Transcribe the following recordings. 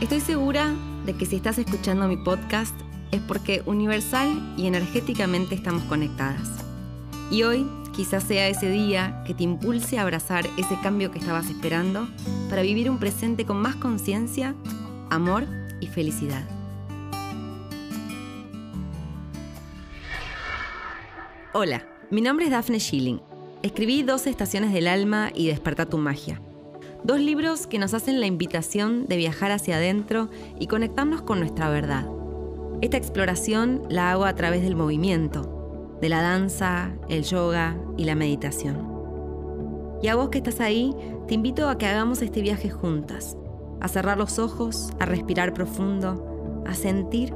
Estoy segura de que si estás escuchando mi podcast es porque universal y energéticamente estamos conectadas. Y hoy quizás sea ese día que te impulse a abrazar ese cambio que estabas esperando para vivir un presente con más conciencia, amor y felicidad. Hola, mi nombre es Daphne Schilling. Escribí 12 estaciones del alma y Desperta tu magia Dos libros que nos hacen la invitación de viajar hacia adentro y conectarnos con nuestra verdad. Esta exploración la hago a través del movimiento, de la danza, el yoga y la meditación. Y a vos que estás ahí, te invito a que hagamos este viaje juntas, a cerrar los ojos, a respirar profundo, a sentir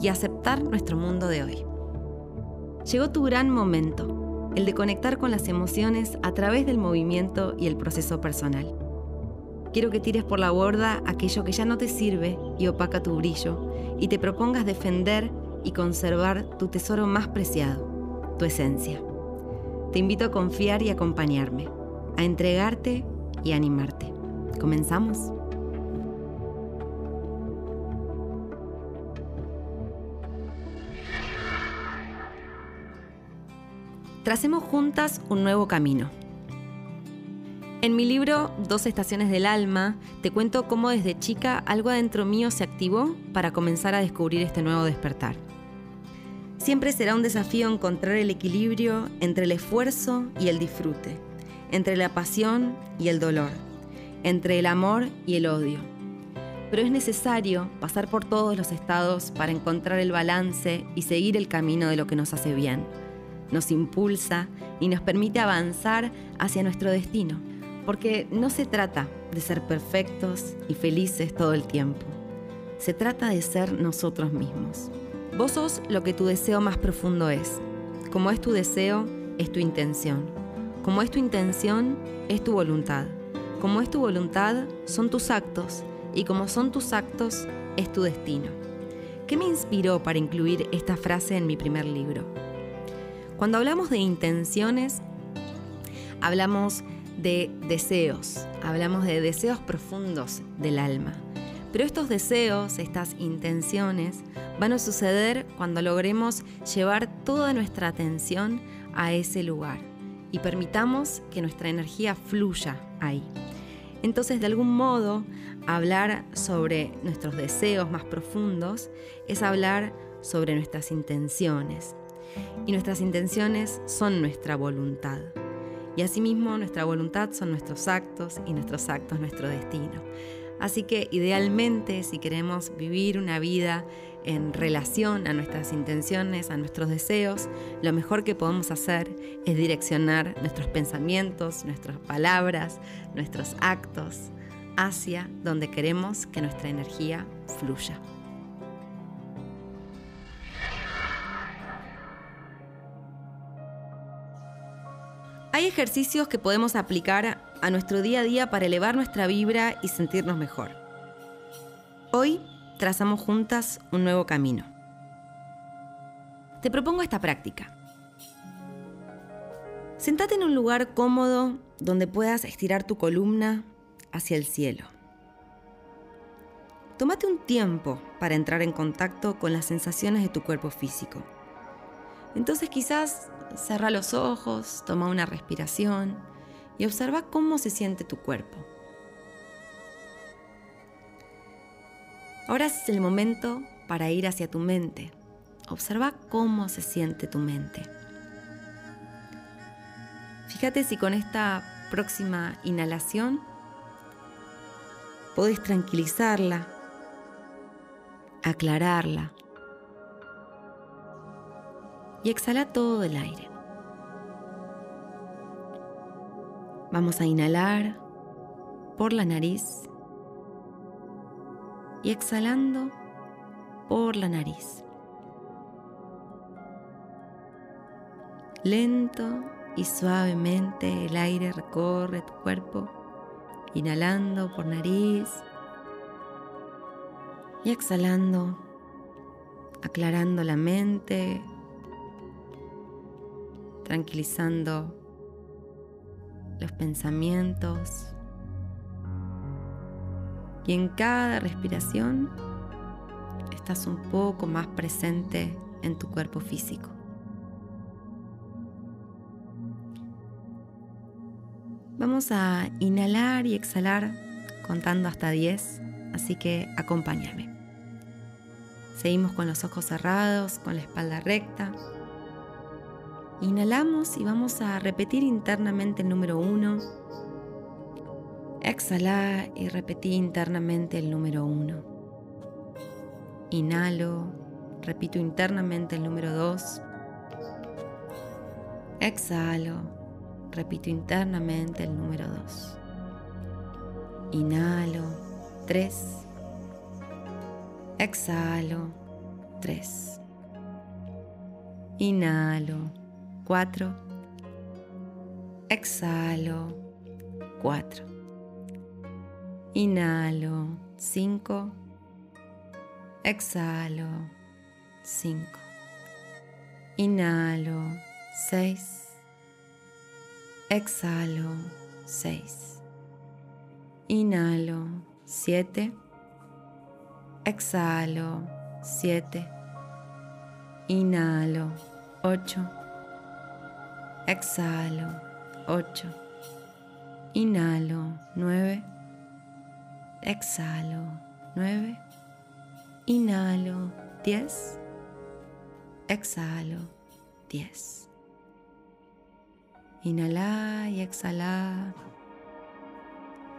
y aceptar nuestro mundo de hoy. Llegó tu gran momento, el de conectar con las emociones a través del movimiento y el proceso personal. Quiero que tires por la borda aquello que ya no te sirve y opaca tu brillo, y te propongas defender y conservar tu tesoro más preciado, tu esencia. Te invito a confiar y acompañarme, a entregarte y animarte. ¿Comenzamos? Tracemos juntas un nuevo camino en mi libro Dos Estaciones del Alma, te cuento cómo desde chica algo adentro mío se activó para comenzar a descubrir este nuevo despertar. Siempre será un desafío encontrar el equilibrio entre el esfuerzo y el disfrute, entre la pasión y el dolor, entre el amor y el odio. Pero es necesario pasar por todos los estados para encontrar el balance y seguir el camino de lo que nos hace bien, nos impulsa y nos permite avanzar hacia nuestro destino porque no se trata de ser perfectos y felices todo el tiempo. Se trata de ser nosotros mismos. Vos sos lo que tu deseo más profundo es. Como es tu deseo, es tu intención. Como es tu intención, es tu voluntad. Como es tu voluntad, son tus actos. Y como son tus actos, es tu destino. ¿Qué me inspiró para incluir esta frase en mi primer libro? Cuando hablamos de intenciones, hablamos de deseos, hablamos de deseos profundos del alma. Pero estos deseos, estas intenciones, van a suceder cuando logremos llevar toda nuestra atención a ese lugar y permitamos que nuestra energía fluya ahí. Entonces, de algún modo, hablar sobre nuestros deseos más profundos es hablar sobre nuestras intenciones. Y nuestras intenciones son nuestra voluntad. Y asimismo nuestra voluntad son nuestros actos y nuestros actos nuestro destino. Así que idealmente si queremos vivir una vida en relación a nuestras intenciones, a nuestros deseos, lo mejor que podemos hacer es direccionar nuestros pensamientos, nuestras palabras, nuestros actos hacia donde queremos que nuestra energía fluya. Hay ejercicios que podemos aplicar a nuestro día a día para elevar nuestra vibra y sentirnos mejor. Hoy trazamos juntas un nuevo camino. Te propongo esta práctica. Sentate en un lugar cómodo donde puedas estirar tu columna hacia el cielo. Tómate un tiempo para entrar en contacto con las sensaciones de tu cuerpo físico. Entonces quizás Cerra los ojos, toma una respiración y observa cómo se siente tu cuerpo. Ahora es el momento para ir hacia tu mente. Observa cómo se siente tu mente. Fíjate si con esta próxima inhalación podés tranquilizarla, aclararla y exhala todo el aire. Vamos a inhalar por la nariz y exhalando por la nariz. Lento y suavemente el aire recorre tu cuerpo, inhalando por nariz y exhalando, aclarando la mente, tranquilizando los pensamientos, Y en cada respiración estás un poco más presente en tu cuerpo físico. Vamos a inhalar y exhalar contando hasta 10, así que acompáñame. Seguimos con los ojos cerrados, con la espalda recta. Inhalamos y vamos a repetir internamente el número 1. Exhala y repetí internamente el número 1. Inhalo, repito internamente el número 2. Exhalo, Repito internamente el número 2. Inhalo 3. Exhalo 3. Inhalo 4. Exhalo 4. Inhalo 5. Exhalo 5. Inhalo 6. Exhalo 6. Inhalo 7. Exhalo 7. Inhalo 8. Exhalo 8. Inhalo 9. Exhalo 9. Inhalo 10. Exhalo 10. Inhala y exhala,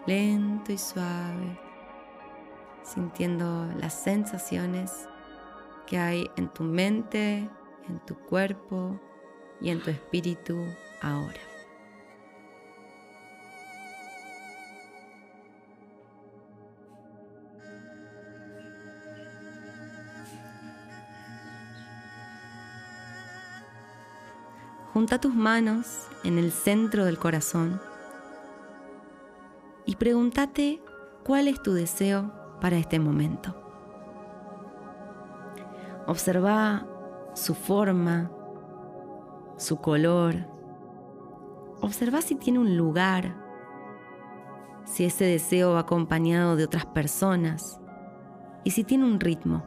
lento y suave, sintiendo las sensaciones que hay en tu mente, en tu cuerpo y en tu espíritu ahora. Junta tus manos en el centro del corazón y pregúntate cuál es tu deseo para este momento. Observa su forma, su color. Observa si tiene un lugar, si ese deseo va acompañado de otras personas y si tiene un ritmo.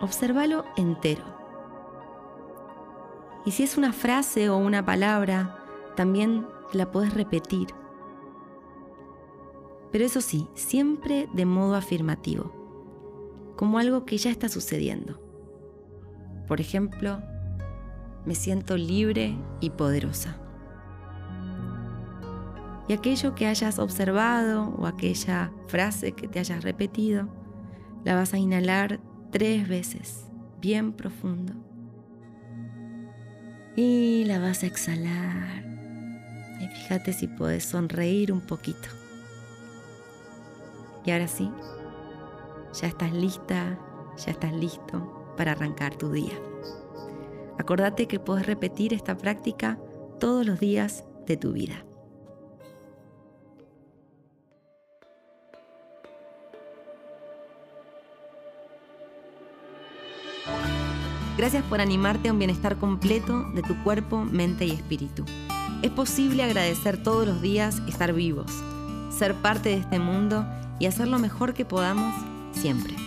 Obsérvalo entero. Y si es una frase o una palabra, también la puedes repetir. Pero eso sí, siempre de modo afirmativo, como algo que ya está sucediendo. Por ejemplo, me siento libre y poderosa. Y aquello que hayas observado o aquella frase que te hayas repetido, la vas a inhalar tres veces, bien profundo y la vas a exhalar. Y fíjate si puedes sonreír un poquito. Y ahora sí, ya estás lista, ya estás listo para arrancar tu día. Acordate que puedes repetir esta práctica todos los días de tu vida. Gracias por animarte a un bienestar completo de tu cuerpo, mente y espíritu. Es posible agradecer todos los días estar vivos, ser parte de este mundo y hacer lo mejor que podamos siempre.